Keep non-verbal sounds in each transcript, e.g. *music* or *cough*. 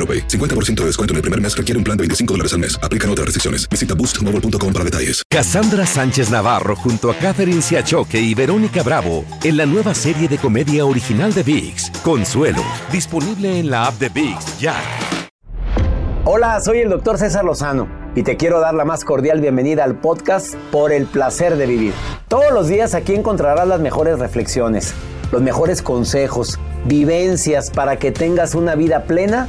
AroPay. 50% de descuento en el primer mes requiere un plan de 25 dólares al mes. Aplican otras restricciones. Visita boostmobile.com para detalles. Cassandra Sánchez Navarro junto a Catherine Siachoque y Verónica Bravo en la nueva serie de comedia original de VIX, Consuelo, disponible en la app de VIX ya. Hola, soy el doctor César Lozano y te quiero dar la más cordial bienvenida al podcast Por el placer de vivir. Todos los días aquí encontrarás las mejores reflexiones, los mejores consejos, vivencias para que tengas una vida plena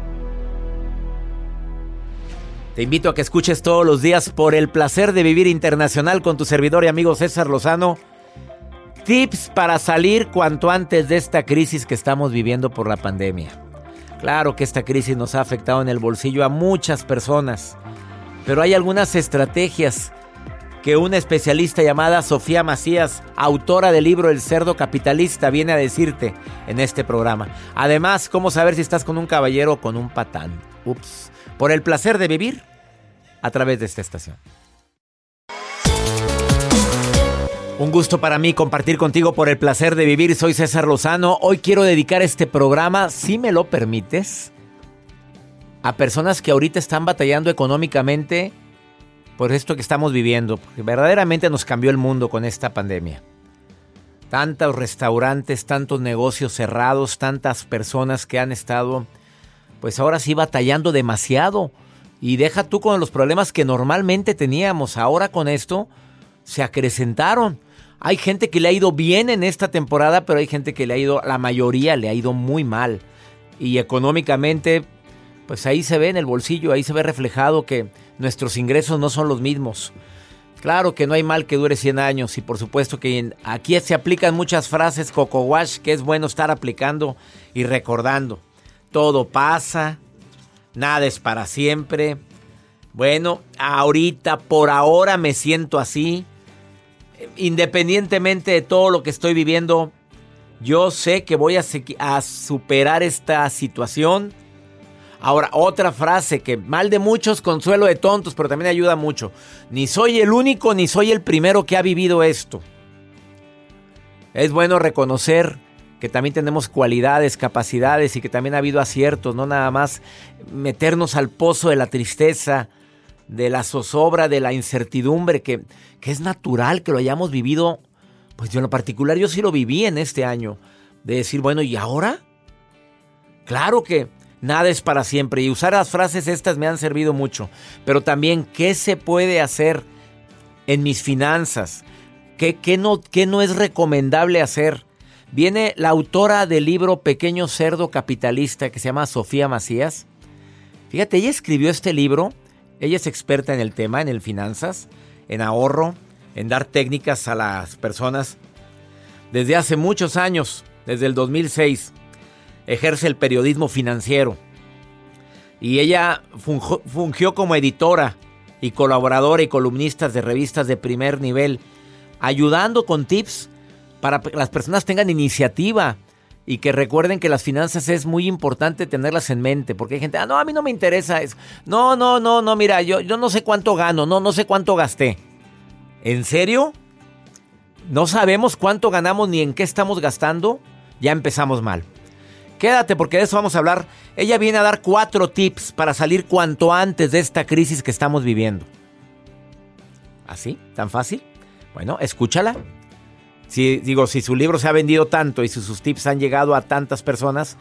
Te invito a que escuches todos los días por el placer de vivir internacional con tu servidor y amigo César Lozano. Tips para salir cuanto antes de esta crisis que estamos viviendo por la pandemia. Claro que esta crisis nos ha afectado en el bolsillo a muchas personas, pero hay algunas estrategias que una especialista llamada Sofía Macías, autora del libro El cerdo capitalista, viene a decirte en este programa. Además, cómo saber si estás con un caballero o con un patán. Ups por el placer de vivir a través de esta estación. Un gusto para mí compartir contigo por el placer de vivir. Soy César Lozano. Hoy quiero dedicar este programa, si me lo permites, a personas que ahorita están batallando económicamente por esto que estamos viviendo, porque verdaderamente nos cambió el mundo con esta pandemia. Tantos restaurantes, tantos negocios cerrados, tantas personas que han estado pues ahora sí batallando demasiado. Y deja tú con los problemas que normalmente teníamos. Ahora con esto se acrecentaron. Hay gente que le ha ido bien en esta temporada, pero hay gente que le ha ido, la mayoría le ha ido muy mal. Y económicamente, pues ahí se ve en el bolsillo, ahí se ve reflejado que nuestros ingresos no son los mismos. Claro que no hay mal que dure 100 años y por supuesto que aquí se aplican muchas frases coco wash que es bueno estar aplicando y recordando todo pasa, nada es para siempre. Bueno, ahorita, por ahora me siento así. Independientemente de todo lo que estoy viviendo, yo sé que voy a, superar esta situación. Ahora, otra frase que mal de muchos, consuelo de tontos, pero también ayuda mucho. Ni soy el único ni soy el primero que ha vivido esto. Es bueno reconocer que también tenemos cualidades, capacidades y que también ha habido aciertos, no nada más meternos al pozo de la tristeza, de la zozobra, de la incertidumbre, que, que es natural que lo hayamos vivido. Pues yo en lo particular yo sí lo viví en este año, de decir, bueno, ¿y ahora? Claro que nada es para siempre y usar las frases estas me han servido mucho, pero también qué se puede hacer en mis finanzas, qué, qué no, qué no es recomendable hacer Viene la autora del libro Pequeño Cerdo Capitalista que se llama Sofía Macías. Fíjate, ella escribió este libro. Ella es experta en el tema, en el finanzas, en ahorro, en dar técnicas a las personas desde hace muchos años. desde el 2006 ejerce el periodismo financiero. Y ella fungió como editora y colaboradora y columnista de revistas de primer nivel, ayudando con tips para que las personas tengan iniciativa y que recuerden que las finanzas es muy importante tenerlas en mente, porque hay gente, ah, no, a mí no me interesa eso. No, no, no, no, mira, yo, yo no sé cuánto gano, no, no sé cuánto gasté. ¿En serio? ¿No sabemos cuánto ganamos ni en qué estamos gastando? Ya empezamos mal. Quédate porque de eso vamos a hablar. Ella viene a dar cuatro tips para salir cuanto antes de esta crisis que estamos viviendo. ¿Así? ¿Tan fácil? Bueno, escúchala si, digo, si su libro se ha vendido tanto y si sus tips han llegado a tantas personas,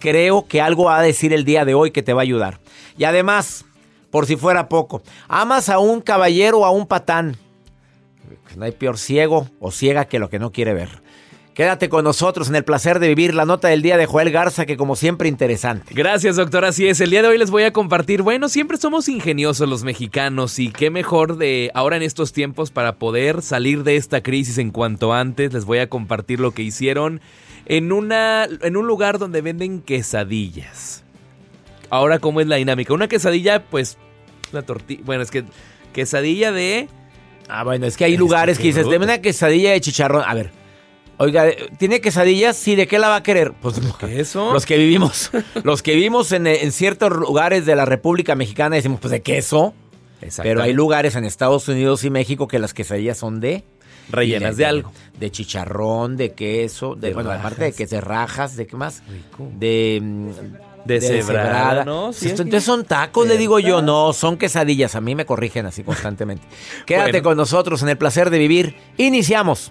creo que algo va a decir el día de hoy que te va a ayudar. Y además, por si fuera poco, amas a un caballero o a un patán. No hay peor ciego o ciega que lo que no quiere ver. Quédate con nosotros en el placer de vivir la nota del día de Joel Garza, que como siempre interesante. Gracias, doctor. Así es. El día de hoy les voy a compartir. Bueno, siempre somos ingeniosos los mexicanos y qué mejor de ahora en estos tiempos para poder salir de esta crisis en cuanto antes. Les voy a compartir lo que hicieron en, una, en un lugar donde venden quesadillas. Ahora, ¿cómo es la dinámica? Una quesadilla, pues, una tortilla. Bueno, es que quesadilla de. Ah, bueno, es que hay lugares que dices, deme una quesadilla de chicharrón. A ver. Oiga, ¿tiene quesadillas? Sí, ¿de qué la va a querer? Pues queso. Los que vivimos, *laughs* los que vivimos en, ciertos lugares de la República Mexicana decimos, pues de queso. Pero hay lugares en Estados Unidos y México que las quesadillas son de rellenas de, algo. De chicharrón, de queso, de, bueno, aparte de que se rajas, ¿de qué más? De mm, de, cebrada, ¿no? entonces son tacos, le digo yo, no, son quesadillas. A mí me corrigen así constantemente. *laughs* Quédate con nosotros en el placer de vivir. Iniciamos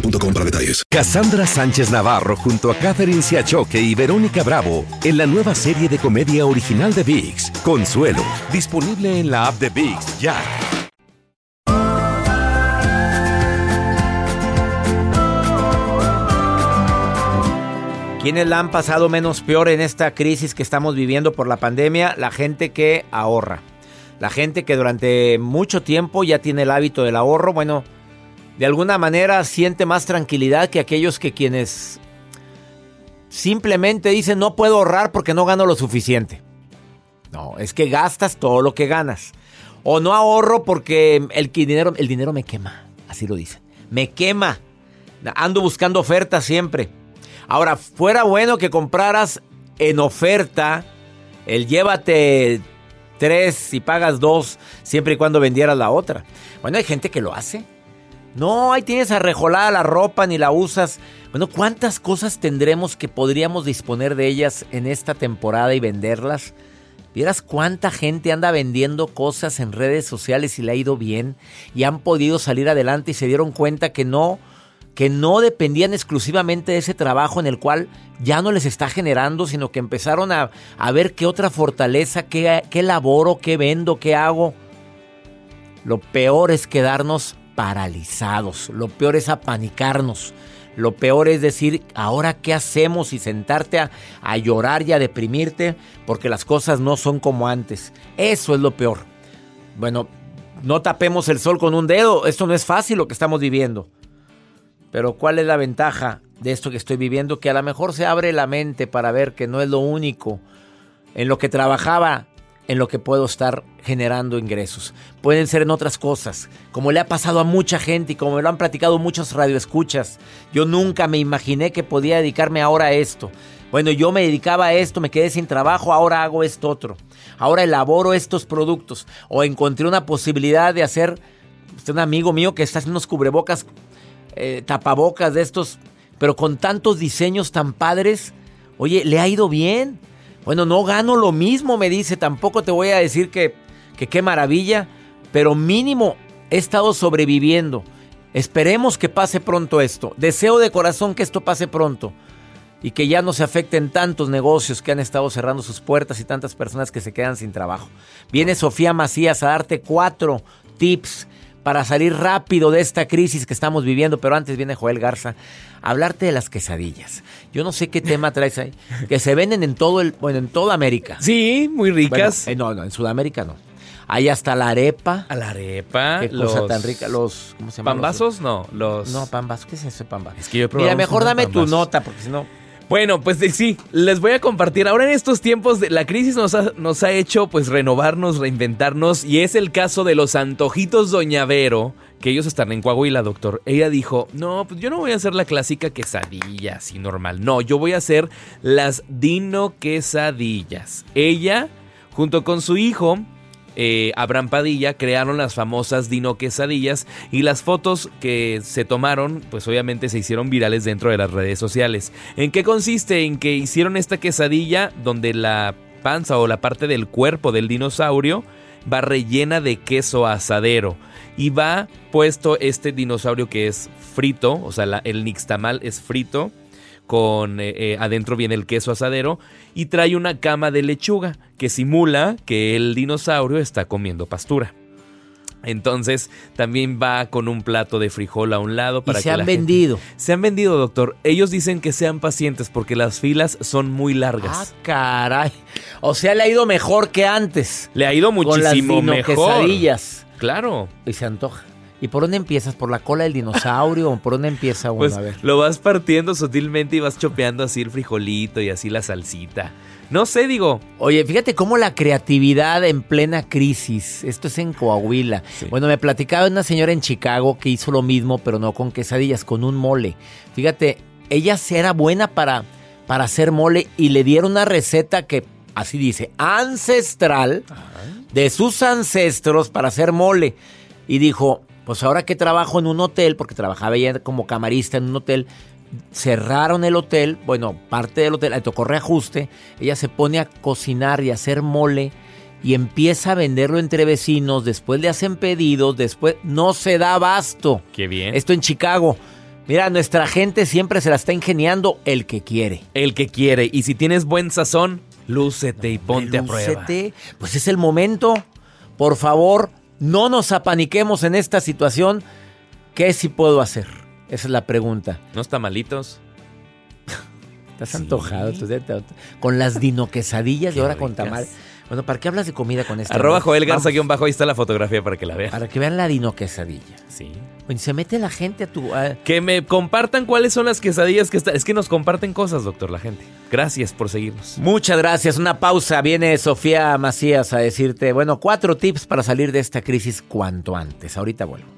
boostmobile para detalles. Cassandra Sánchez Navarro junto a Catherine Siachoque y Verónica Bravo en la nueva serie de comedia original de VIX, Consuelo, disponible en la app de VIX ya. ¿Quiénes la han pasado menos peor en esta crisis que estamos viviendo por la pandemia? La gente que ahorra. La gente que durante mucho tiempo ya tiene el hábito del ahorro. Bueno, de alguna manera siente más tranquilidad que aquellos que quienes simplemente dicen no puedo ahorrar porque no gano lo suficiente. No, es que gastas todo lo que ganas. O no ahorro porque el dinero, el dinero me quema. Así lo dicen. Me quema. Ando buscando ofertas siempre. Ahora, fuera bueno que compraras en oferta el llévate tres y pagas dos siempre y cuando vendieras la otra. Bueno, hay gente que lo hace. No, ahí tienes arrejolada la ropa ni la usas. Bueno, ¿cuántas cosas tendremos que podríamos disponer de ellas en esta temporada y venderlas? ¿Vieras cuánta gente anda vendiendo cosas en redes sociales y le ha ido bien y han podido salir adelante y se dieron cuenta que no que no dependían exclusivamente de ese trabajo en el cual ya no les está generando, sino que empezaron a, ver qué otra fortaleza, qué, qué laboro, qué vendo, qué hago. Lo peor es quedarnos paralizados. Lo peor es apanicarnos. Lo peor es decir, ahora qué hacemos y sentarte a, llorar y a deprimirte porque las cosas no son como antes. Eso es lo peor. Bueno, no tapemos el sol con un dedo. Esto no es fácil lo que estamos viviendo. Pero ¿cuál es la ventaja de esto que estoy viviendo? Que a lo mejor se abre la mente para ver que no es lo único en lo que trabajaba, en lo que puedo estar generando ingresos. Pueden ser en otras cosas, como le ha pasado a mucha gente y como me lo han platicado muchos radioescuchas. Yo nunca me imaginé que podía dedicarme ahora a esto. Bueno, yo me dedicaba a esto, me quedé sin trabajo, ahora hago esto otro. Ahora elaboro estos productos. O encontré una posibilidad de hacer, usted un amigo mío que está haciendo unos cubrebocas, eh, tapabocas de estos, pero con tantos diseños tan padres. Oye, le ha ido bien. Bueno, no gano lo mismo, me dice. Tampoco te voy a decir que, que qué maravilla, pero mínimo he estado sobreviviendo. Esperemos que pase pronto esto. Deseo de corazón que esto pase pronto y que ya no se afecten tantos negocios que han estado cerrando sus puertas y tantas personas que se quedan sin trabajo. Viene Sofía Macías a darte cuatro tips para salir rápido de esta crisis que estamos viviendo, pero antes viene Joel Garza a hablarte de las quesadillas. Yo no sé qué tema traes ahí, que se venden en todo el, bueno, en toda América. Sí, muy ricas. Bueno, eh, no, no, en Sudamérica no. Hay hasta la arepa. A la arepa. Qué los... cosa tan rica. Los, ¿cómo se llama? ¿Pambazos? No, los... No, pambazos. ¿Qué es eso, pambazos? Es que yo he probado Mira, mejor dame tu nota, porque si no... Bueno, pues de- sí, les voy a compartir. Ahora en estos tiempos, de, la crisis nos ha, nos ha hecho pues renovarnos, reinventarnos. Y es el caso de los antojitos Doña Vero, que ellos están en Coahuila, doctor. Ella dijo, no, pues yo no voy a hacer la clásica quesadilla así normal. No, yo voy a hacer las dino quesadillas. Ella, junto con su hijo, eh, Abraham Padilla crearon las famosas Dino Quesadillas y las fotos que se tomaron, pues obviamente se hicieron virales dentro de las redes sociales. ¿En qué consiste? En que hicieron esta quesadilla donde la panza o la parte del cuerpo del dinosaurio va rellena de queso asadero y va puesto este dinosaurio que es frito, o sea, el nixtamal es frito con eh, eh, adentro viene el queso asadero y trae una cama de lechuga que simula que el dinosaurio está comiendo pastura. Entonces también va con un plato de frijol a un lado para y que se han la gente- vendido. Se han vendido, doctor. Ellos dicen que sean pacientes porque las filas son muy Ah, largas. caray. O sea, le ha ido mejor que antes. Le ha ido Con las muchísimo mejor. Claro. Y se antoja. ¿Y por dónde empiezas? ¿Por la cola del dinosaurio? ¿O por dónde empieza uno? Pues a ver. lo vas partiendo sutilmente y vas chopeando así el frijolito y así la salsita. No sé, digo. Oye, fíjate cómo la creatividad en plena crisis. Esto es en Coahuila. Bueno, me platicaba una señora en Chicago que hizo lo mismo, pero no con quesadillas, con un mole. Fíjate, ella era buena para, para hacer mole y le dieron una receta que, así dice, ancestral de sus ancestros para hacer mole. Y dijo, pues ahora que trabajo en un hotel, porque trabajaba ella como camarista en un hotel, cerraron el hotel, bueno, parte del hotel, le tocó reajuste, ella se pone a cocinar y a hacer mole y empieza a venderlo entre vecinos, después le hacen pedidos, después no se da abasto. Qué bien. Esto en Chicago. Mira, nuestra gente siempre se la está ingeniando el que quiere. El que quiere. Y si tienes buen sazón, lúcete y ponte a prueba. Lúcete. Pues es el momento. Por favor, no nos apaniquemos en esta situación. ¿Qué sí puedo hacer? Esa es la pregunta. ¿No está malitos? *laughs* Estás antojado. te- te- Con las dino quesadillas y ahora con ricas. Bueno, ¿para qué hablas de comida con esta? Arroba Joel Garza guion bajo, ahí está la fotografía para que la vean. Para que vean la dino quesadilla. Sí. Bueno, se mete la gente a tu... a- Que me compartan cuáles son las quesadillas que están. Es que nos comparten cosas, doctor, la gente. Gracias por seguirnos. Muchas gracias. Una pausa. Viene Sofía Macías a decirte, bueno, cuatro tips para salir de esta crisis cuanto antes. Ahorita vuelvo.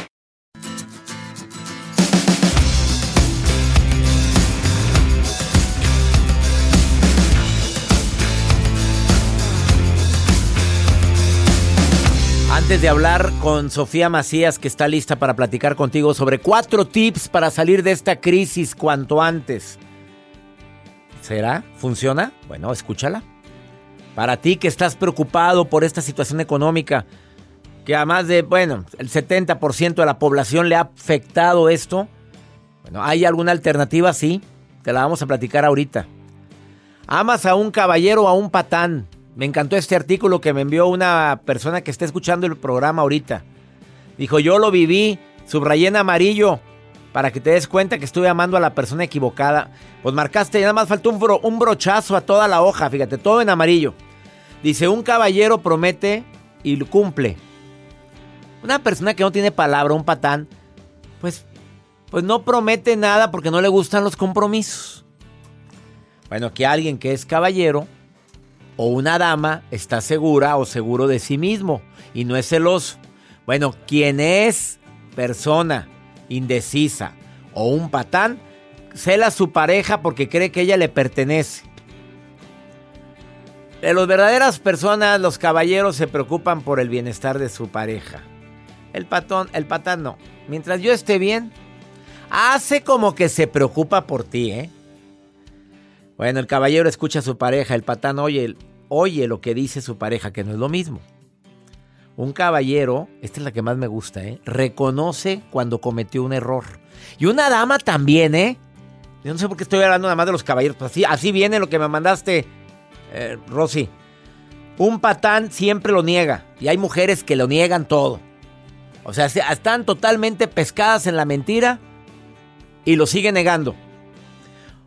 Antes de hablar con Sofía Macías, que está lista para platicar contigo sobre cuatro tips para salir de esta crisis cuanto antes. ¿Será? ¿Funciona? Bueno, escúchala. Para ti que estás preocupado por esta situación económica, que a más de, bueno, el 70% de la población le ha afectado esto, bueno, ¿hay alguna alternativa? Sí, te la vamos a platicar ahorita. ¿Amas a un caballero o a un patán? Me encantó este artículo que me envió una persona que está escuchando el programa ahorita. Dijo, yo lo viví, subrayé en amarillo, para que te des cuenta que estuve amando a la persona equivocada. Pues marcaste, nada más faltó un, un brochazo a toda la hoja, fíjate, todo en amarillo. Dice, un caballero promete y cumple. Una persona que no tiene palabra, un patán, pues, pues no promete nada porque no le gustan los compromisos. Bueno, que alguien que es caballero o una dama está segura o seguro de sí mismo y no es celoso. Bueno, quien es persona indecisa o un patán, cela a su pareja porque cree que ella le pertenece. De las verdaderas personas, los caballeros se preocupan por el bienestar de su pareja. El patón, el patán no. Mientras yo esté bien, hace como que se preocupa por ti, ¿eh? Bueno, el caballero escucha a su pareja, el patán oye, oye lo que dice su pareja, que no es lo mismo. Un caballero, esta es la que más me gusta, ¿eh? reconoce cuando cometió un error. Y una dama también, ¿eh? Yo no sé por qué estoy hablando nada más de los caballeros. Pues así, viene lo que me mandaste, eh, Rosy. Un patán siempre lo niega. Y hay mujeres que lo niegan todo. O sea, están totalmente pescadas en la mentira y lo siguen negando.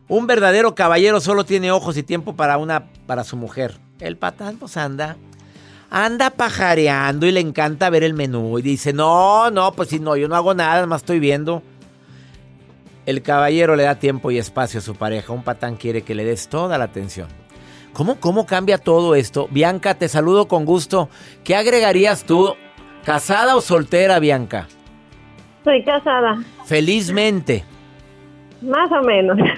Un verdadero caballero solo tiene ojos y tiempo para una para su mujer. El patán pues anda anda pajareando y le encanta ver el menú y dice, "No, no, pues si no, yo no hago nada, más estoy viendo." El caballero le da tiempo y espacio a su pareja. Un patán quiere que le des toda la atención. ¿Cómo, cómo cambia todo esto? Bianca, te saludo con gusto. ¿Qué agregarías tú? ¿Casada o soltera, Bianca? Soy casada. Felizmente. Más o menos. *laughs*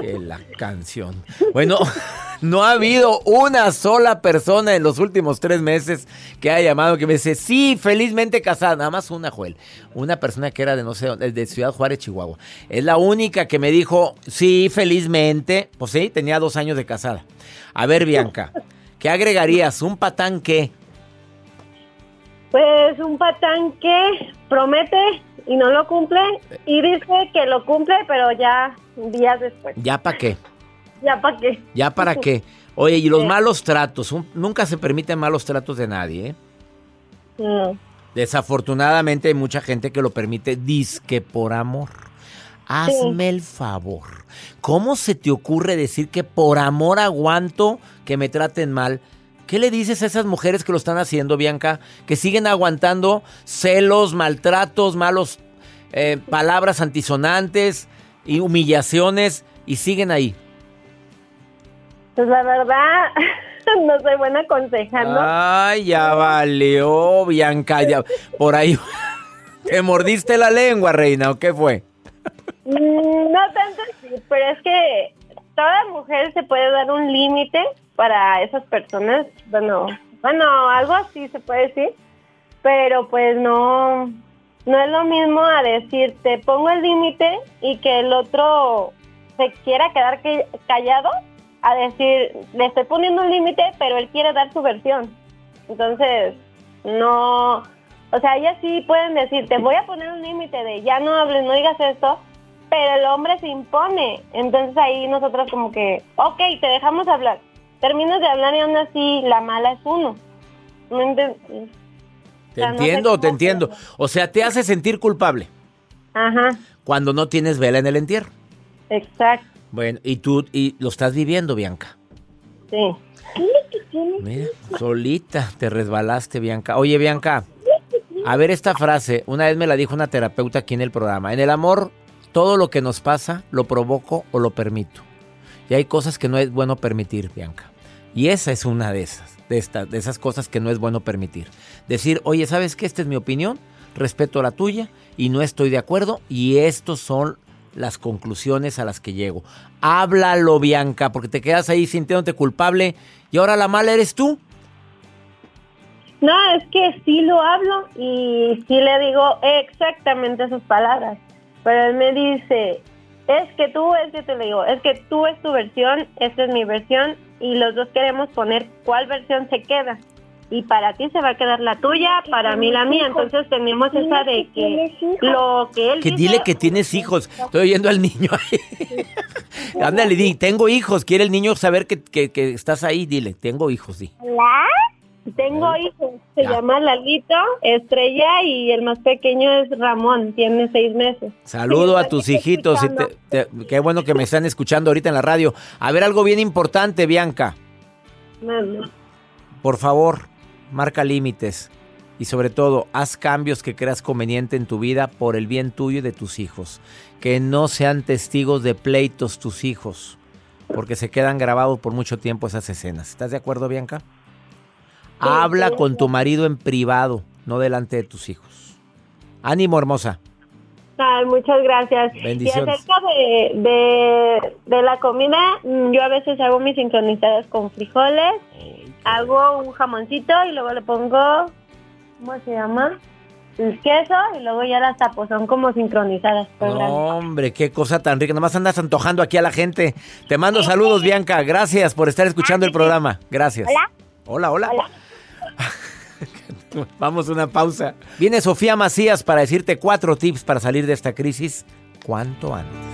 Que la canción. Bueno, *laughs* no ha habido una sola persona en los últimos tres meses que haya llamado que me dice, sí, felizmente casada. Nada más una, Joel. Una persona que era de, no sé, dónde, de Ciudad Juárez, Chihuahua. Es la única que me dijo, sí, felizmente. Pues sí, tenía dos años de casada. A ver, Bianca, ¿qué agregarías? ¿Un patán qué? Pues un patán que promete y no lo cumple y dice que lo cumple, pero ya días después. ¿Ya para qué? ¿Ya para qué? ¿Ya para qué? Oye, y los malos tratos, Un- nunca se permiten malos tratos de nadie, ¿eh? Mm. Desafortunadamente hay mucha gente que lo permite disque por amor. Hazme el favor. ¿Cómo se te ocurre decir que por amor aguanto que me traten mal? ¿Qué le dices a esas mujeres que lo están haciendo, Bianca? Que siguen aguantando celos, maltratos, malos eh, palabras antisonantes y humillaciones y siguen ahí. Pues la verdad, *laughs* no soy buena aconsejando. Ay, ya valió, Bianca. ya- por ahí. *laughs* ¿Te mordiste la lengua, reina, o qué fue? Mm, No tanto así, pero es que toda mujer se puede dar un límite para esas personas. Bueno, bueno, algo así se puede decir. Pero pues no, no es lo mismo a decir, te pongo el límite y que el otro se quiera quedar que- callado, a decir, le estoy poniendo un límite, pero él quiere dar su versión. Entonces, no, o sea, ellas sí pueden decir, te voy a poner un límite de ya no hables, no digas esto, pero el hombre se impone. Entonces ahí nosotros como que, ok, te dejamos hablar. Terminas de hablar y aún así la mala es uno. ¿No enten- Te sea, no sé entiendo, te entiendo. O sea, te hace sentir culpable Ajá, cuando no tienes vela en el entierro. exacto, Bueno, y tú y lo estás viviendo, Bianca. sí. Mira, solita te resbalaste, Bianca. Oye, Bianca, a ver esta frase. Una vez me la dijo una terapeuta aquí en el programa. En el amor, todo lo que nos pasa lo provoco o lo permito. Y hay cosas que no es bueno permitir, Bianca. Y esa es una de esas, de, estas, de esas cosas que no es bueno permitir. Decir, oye, ¿sabes qué? Esta es mi opinión, respeto la tuya y no estoy de acuerdo y estos son las conclusiones a las que llego. Háblalo, Bianca, porque te quedas ahí sintiéndote culpable y ahora la mala eres tú. No, es que sí lo hablo y sí le digo exactamente sus palabras. Pero él me dice, es que tú, es que te le digo, es que tú es tu versión, esta es mi versión y los dos queremos poner cuál versión se queda. Y para ti se va a quedar la tuya, para mí la mía. Entonces tenemos esa de que lo que él Que dice, dile que tienes hijos. Estoy oyendo al niño ahí. Ándale, di, tengo hijos. Quiere el niño saber que, que- que estás ahí. Dile, tengo hijos, di. Tengo hijos, se Ya. llama Lalito, Estrella y el más pequeño es Ramón, tiene seis meses. Saludo a tus hijitos. y te- te- qué bueno que me están escuchando ahorita en la radio. A ver, algo bien importante, Bianca. Por favor, marca límites. Y sobre todo, haz cambios que creas conveniente en tu vida por el bien tuyo y de tus hijos. Que no sean testigos de pleitos tus hijos. Porque se quedan grabados por mucho tiempo esas escenas. ¿Estás de acuerdo, Bianca? Habla con tu marido en privado, no delante de tus hijos. Ánimo, hermosa. Ay, muchas gracias. Bendiciones. Y acerca de, de, de la comida, mm, yo a veces hago mis sincronizadas con frijoles, hago un jamoncito y luego le pongo, ¿cómo se llama? El queso y luego ya las tapo, son como sincronizadas. Hombre, qué cosa tan rica. Nomás andas antojando aquí a la gente. Te mando saludos, Bianca. Gracias por estar escuchando el programa. Gracias. Hola, hola. *laughs* Vamos a una pausa. Viene Sofía Macías para decirte cuatro tips para salir de esta crisis cuanto antes.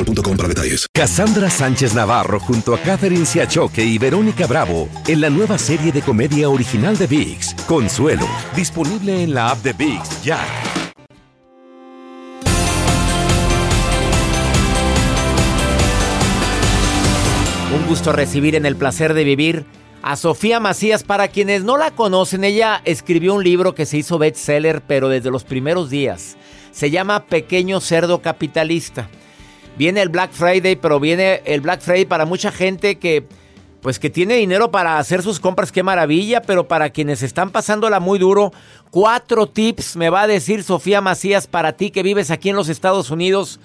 boostmobile.com para detalles. Cassandra Sánchez Navarro junto a Catherine Siachoque y Verónica Bravo en la nueva serie de comedia original de VIX, Consuelo, disponible en la app de VIX ya. Un gusto recibir en el placer de vivir a Sofía Macías. Para quienes no la conocen, ella escribió un libro que se hizo bestseller, pero desde los primeros días. Se llama Pequeño Cerdo Capitalista. Viene el Black Friday, pero viene el Black Friday para mucha gente que pues que tiene dinero para hacer sus compras, qué maravilla, pero para quienes están pasándola muy duro, cuatro tips me va a decir Sofía Macías para ti que vives aquí en los Estados Unidos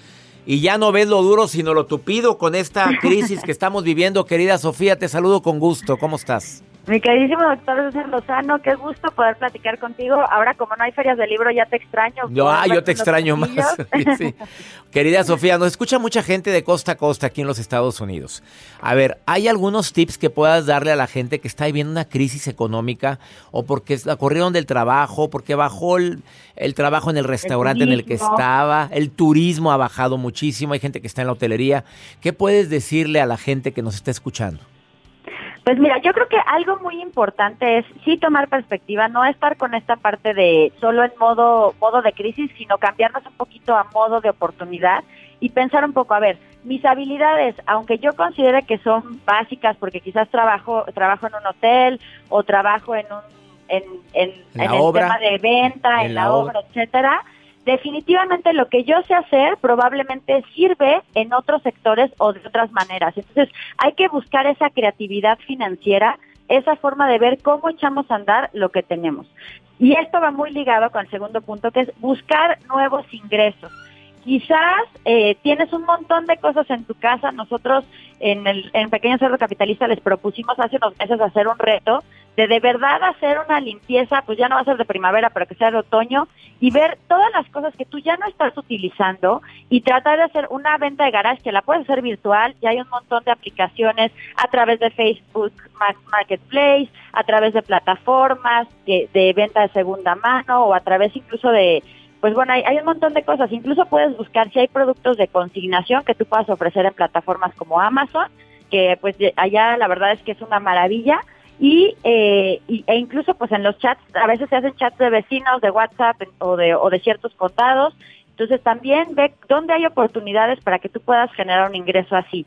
y ya no ves lo duro sino lo tupido con esta *laughs* crisis que estamos viviendo. Querida Sofía, te saludo con gusto. ¿Cómo estás? Mi queridísimo doctor César Lozano, qué gusto poder platicar contigo. Ahora, como no hay ferias de libro, ya te extraño. Yo, ah, yo te extraño más. *laughs* Querida Sofía, nos escucha mucha gente de costa a costa aquí en los Estados Unidos. A ver, ¿hay algunos tips que puedas darle a la gente que está viviendo una crisis económica o porque la corrieron del trabajo, porque bajó el, trabajo en el restaurante en el que estaba, el turismo ha bajado muchísimo, hay gente que está en la hotelería? ¿Qué puedes decirle a la gente que nos está escuchando? Pues mira, yo creo que algo muy importante es sí tomar perspectiva, no estar con esta parte de solo en modo modo de crisis, sino cambiarnos un poquito a modo de oportunidad y pensar un poco, a ver, mis habilidades, aunque yo considere que son básicas porque quizás trabajo trabajo en un hotel o trabajo en un en, en, el tema de venta, en, la, obra, etcétera, definitivamente lo que yo sé hacer probablemente sirve en otros sectores o de otras maneras. Entonces, hay que buscar esa creatividad financiera, esa forma de ver cómo echamos a andar lo que tenemos. Y esto va muy ligado con el segundo punto, que es buscar nuevos ingresos. Quizás eh, tienes un montón de cosas en tu casa. Nosotros en el en Pequeño Cerdo Capitalista les propusimos hace unos meses hacer un reto de de verdad hacer una limpieza, pues ya no va a ser de primavera, pero que sea de otoño, y ver todas las cosas que tú ya no estás utilizando y tratar de hacer una venta de garage que la puedes hacer virtual, ya hay un montón de aplicaciones a través de Facebook Marketplace, a través de plataformas de, de venta de segunda mano o a través incluso de pues bueno, hay, hay, un montón de cosas. Incluso puedes buscar si hay productos de consignación que tú puedas ofrecer en plataformas como Amazon, que pues allá la verdad es que es una maravilla y, eh, e incluso pues en los chats, a veces se hacen chats de vecinos, de WhatsApp o de, o de ciertos contados, entonces también ve dónde hay oportunidades para que tú puedas generar un ingreso así.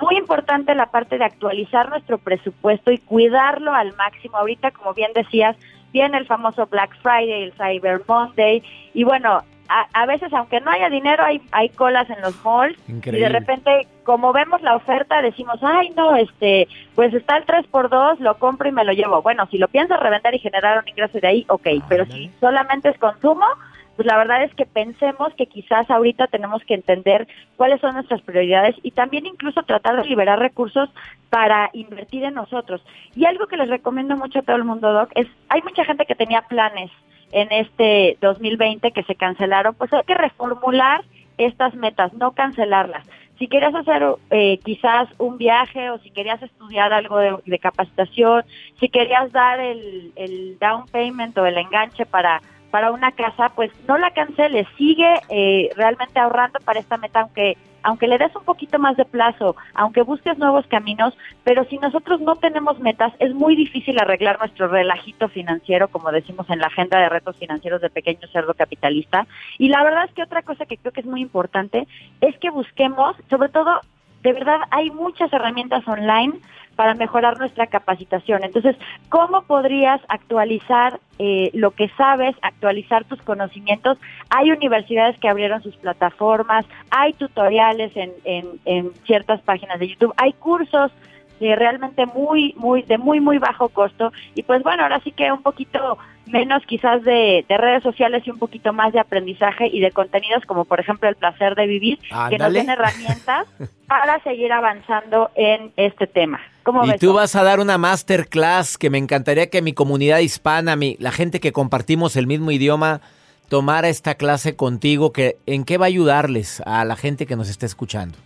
Muy importante la parte de actualizar nuestro presupuesto y cuidarlo al máximo. Ahorita, como bien decías, viene el famoso Black Friday, el Cyber Monday, y bueno, a, veces aunque no haya dinero hay, hay colas en los malls y de repente como vemos la oferta decimos, ay no, este, pues está el 3x2, lo compro y me lo llevo. Bueno, si lo piensas revender y generar un ingreso de ahí, ok, pero si solamente es consumo, pues la verdad es que pensemos que quizás ahorita tenemos que entender cuáles son nuestras prioridades y también incluso tratar de liberar recursos para invertir en nosotros. Y algo que les recomiendo mucho a todo el mundo, Doc, es, hay mucha gente que tenía planes en este 2020 que se cancelaron, pues hay que reformular estas metas, no cancelarlas. Si querías hacer eh, quizás un viaje o si querías estudiar algo de, capacitación, si querías dar el, el down payment o el enganche para para una casa, pues no la canceles, sigue eh, realmente ahorrando para esta meta, aunque aunque le des un poquito más de plazo, aunque busques nuevos caminos, pero si nosotros no tenemos metas, es muy difícil arreglar nuestro relajito financiero, como decimos en la agenda de retos financieros de Pequeño Cerdo Capitalista. Y la verdad es que otra cosa que creo que es muy importante es que busquemos, sobre todo, de verdad hay muchas herramientas online para mejorar nuestra capacitación. Entonces, ¿cómo podrías actualizar eh, lo que sabes, actualizar tus conocimientos? Hay universidades que abrieron sus plataformas, hay tutoriales en, en, en ciertas páginas de YouTube, hay cursos realmente muy, muy, de muy, muy bajo costo. Y pues bueno, ahora sí que un poquito menos quizás de, redes sociales y un poquito más de aprendizaje y de contenidos como por ejemplo el placer de vivir, que nos den herramientas *laughs* para seguir avanzando en este tema. Y tú vas a dar una masterclass que me encantaría que mi comunidad hispana, mi, la gente que compartimos el mismo idioma, tomara esta clase contigo, que ¿en qué va a ayudarles a la gente que nos está escuchando?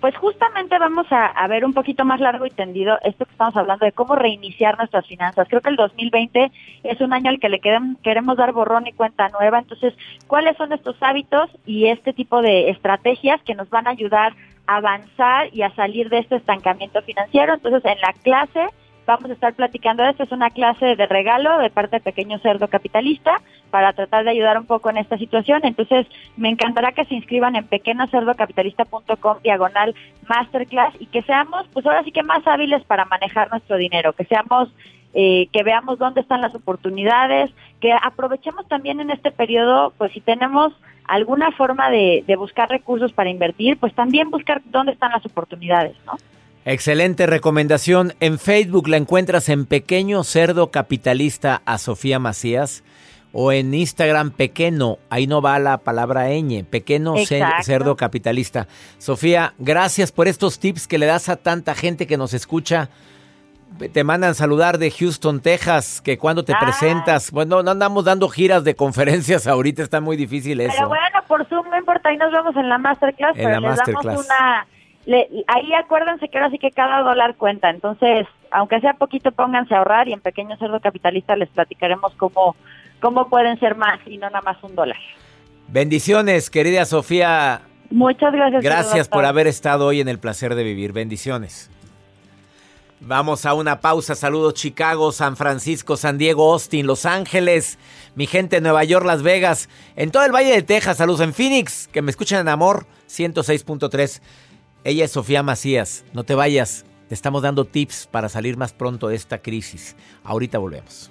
Pues justamente vamos a, ver un poquito más largo y tendido esto que estamos hablando de cómo reiniciar nuestras finanzas. Creo que el 2020 es un año al que le queremos dar borrón y cuenta nueva. Entonces, ¿cuáles son estos hábitos y este tipo de estrategias que nos van a ayudar a avanzar y a salir de este estancamiento financiero? Entonces, en la clase vamos a estar platicando de esto. Es una clase de regalo de parte de Pequeño Cerdo Capitalista para tratar de ayudar un poco en esta situación. Entonces, me encantará que se inscriban en pequeñocerdocapitalista.com diagonal masterclass y que seamos, pues ahora sí que más hábiles para manejar nuestro dinero, que seamos eh, que veamos dónde están las oportunidades, que aprovechemos también en este periodo, pues si tenemos alguna forma de, de buscar recursos para invertir, pues también buscar dónde están las oportunidades, ¿no? Excelente recomendación. En Facebook la encuentras en Pequeño Cerdo Capitalista a Sofía Macías o en Instagram Pequeño, ahí no va la palabra ñ, Pequeño Exacto. Cerdo Capitalista. Sofía, gracias por estos tips que le das a tanta gente que nos escucha. Te mandan saludar de Houston, Texas, que cuando te Ah. presentas, bueno, no andamos dando giras de conferencias ahorita, está muy difícil eso. Pero bueno, por Zoom no importa, ahí nos vemos en la masterclass, En pero la les masterclass. damos una... le- ahí acuérdense que ahora sí que cada dólar cuenta, entonces, aunque sea poquito, pónganse a ahorrar y en Pequeño Cerdo Capitalista les platicaremos cómo, cómo pueden ser más y no nada más un dólar. Bendiciones, querida Sofía. Muchas gracias. Gracias por haber estado hoy en el placer de vivir. Bendiciones. Vamos a una pausa. Saludos Chicago, San Francisco, San Diego, Austin, Los Ángeles, mi gente en Nueva York, Las Vegas, en todo el Valle de Texas. Saludos en Phoenix, que me escuchan en Amor 106.3. Ella es Sofía Macías. No te vayas. Te estamos dando tips para salir más pronto de esta crisis. Ahorita volvemos.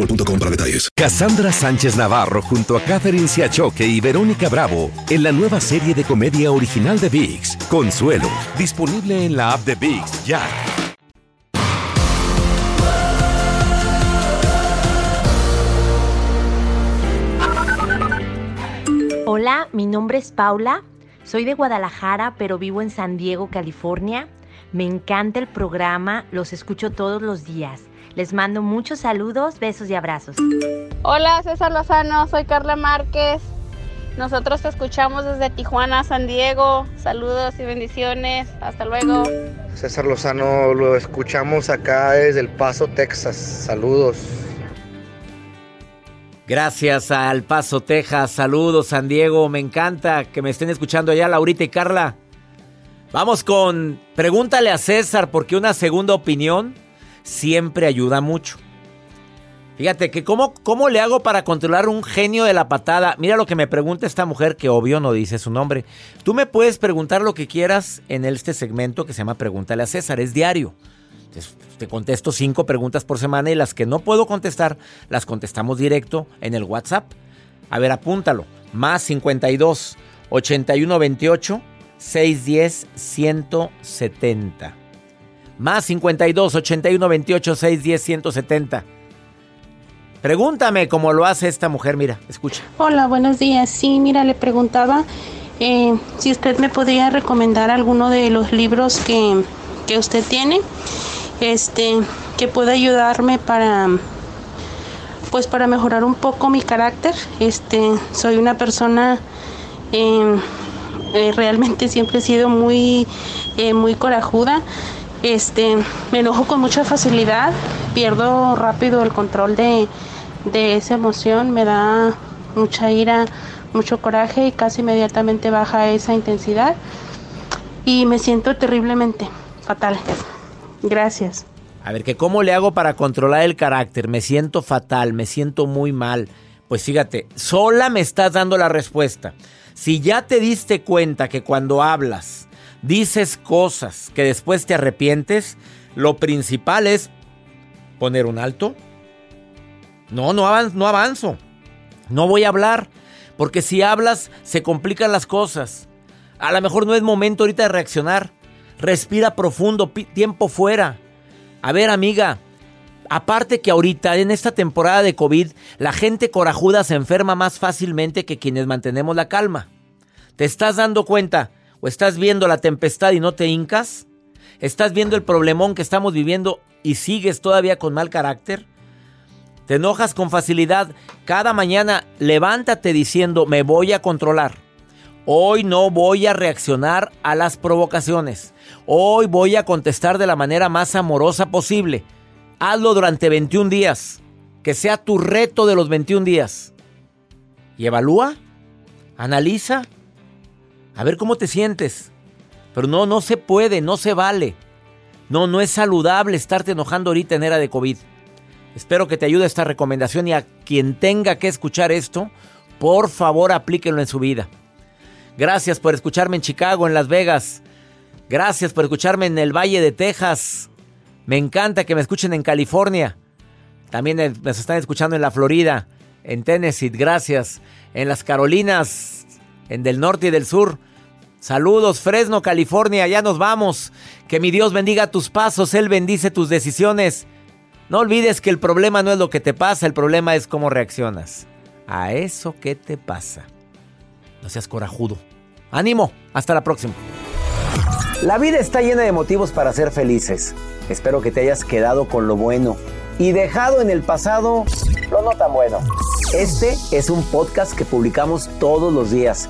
boostmobile.com para detalles. Cassandra Sánchez Navarro junto a Catherine Siachoque y Verónica Bravo en la nueva serie de comedia original de VIX, Consuelo, disponible en la app de VIX ya. Hola, mi nombre es Paula. Soy de Guadalajara, pero vivo en San Diego, California. Me encanta el programa, los escucho todos los días. Les mando muchos saludos, besos y abrazos. Hola César Lozano, soy Carla Márquez. Nosotros te escuchamos desde Tijuana, San Diego. Saludos y bendiciones. Hasta luego. César Lozano, lo escuchamos acá desde El Paso, Texas. Saludos. Gracias a El Paso, Texas. Saludos, San Diego. Me encanta que me estén escuchando allá, Laurita y Carla. Vamos con pregúntale a César porque una segunda opinión siempre ayuda mucho. Fíjate que cómo, cómo le hago para controlar un genio de la patada. Mira lo que me pregunta esta mujer que obvio no dice su nombre. Tú me puedes preguntar lo que quieras en este segmento que se llama Pregúntale a César. Es diario. Entonces, te contesto cinco preguntas por semana y las que no puedo contestar las contestamos directo en el WhatsApp. A ver, apúntalo. Más 52 81 28 610 170. Más 52 81 28 610 170. Pregúntame cómo lo hace esta mujer, mira, escucha. Hola, buenos días. Sí, mira, le preguntaba eh, si usted me podría recomendar alguno de los libros que, que usted tiene, este, que pueda ayudarme para, pues, para mejorar un poco mi carácter. Este, soy una persona eh, eh, realmente siempre he sido muy, muy corajuda. Este, me enojo con mucha facilidad, pierdo rápido el control de, de esa emoción, me da mucha ira, mucho coraje y casi inmediatamente baja esa intensidad y me siento terriblemente fatal. Gracias. A ver, que cómo le hago para controlar el carácter. Me siento fatal, me siento muy mal. Pues fíjate, sola me estás dando la respuesta. Si ya te diste cuenta que cuando hablas, dices cosas que después te arrepientes, lo principal es poner un alto. No, no, avanzo, no avanzo. No voy a hablar. Porque si hablas, se complican las cosas. A lo mejor no es momento ahorita de reaccionar. Respira profundo, tiempo fuera. A ver, amiga, aparte que ahorita en esta temporada de COVID, la gente corajuda se enferma más fácilmente que quienes mantenemos la calma. ¿Te estás dando cuenta o estás viendo la tempestad y no te hincas? ¿Estás viendo el problemón que estamos viviendo y sigues todavía con mal carácter? Te enojas con facilidad. Cada mañana levántate diciendo, me voy a controlar. Hoy no voy a reaccionar a las provocaciones. Hoy voy a contestar de la manera más amorosa posible. Hazlo durante 21 días. Que sea tu reto de los 21 días. Y evalúa, analiza, a ver cómo te sientes. Pero no, no se puede, no se vale. No, no es saludable estarte enojando ahorita en era de COVID. Espero que te ayude esta recomendación y a quien tenga que escuchar esto, por favor aplíquenlo en su vida. Gracias por escucharme en Chicago, en Las Vegas. Gracias por escucharme en el Valle de Texas. Me encanta que me escuchen en California. También me están escuchando en la Florida, en Tennessee. Gracias. En las Carolinas, en del norte y del sur. Saludos, Fresno, California. Ya nos vamos. Que mi Dios bendiga tus pasos. Él bendice tus decisiones. No olvides que el problema no es lo que te pasa, el problema es cómo reaccionas a eso que te pasa. No seas corajudo. Ánimo, hasta la próxima. La vida está llena de motivos para ser felices. Espero que te hayas quedado con lo bueno y dejado en el pasado lo no tan bueno. Este es un podcast que publicamos todos los días,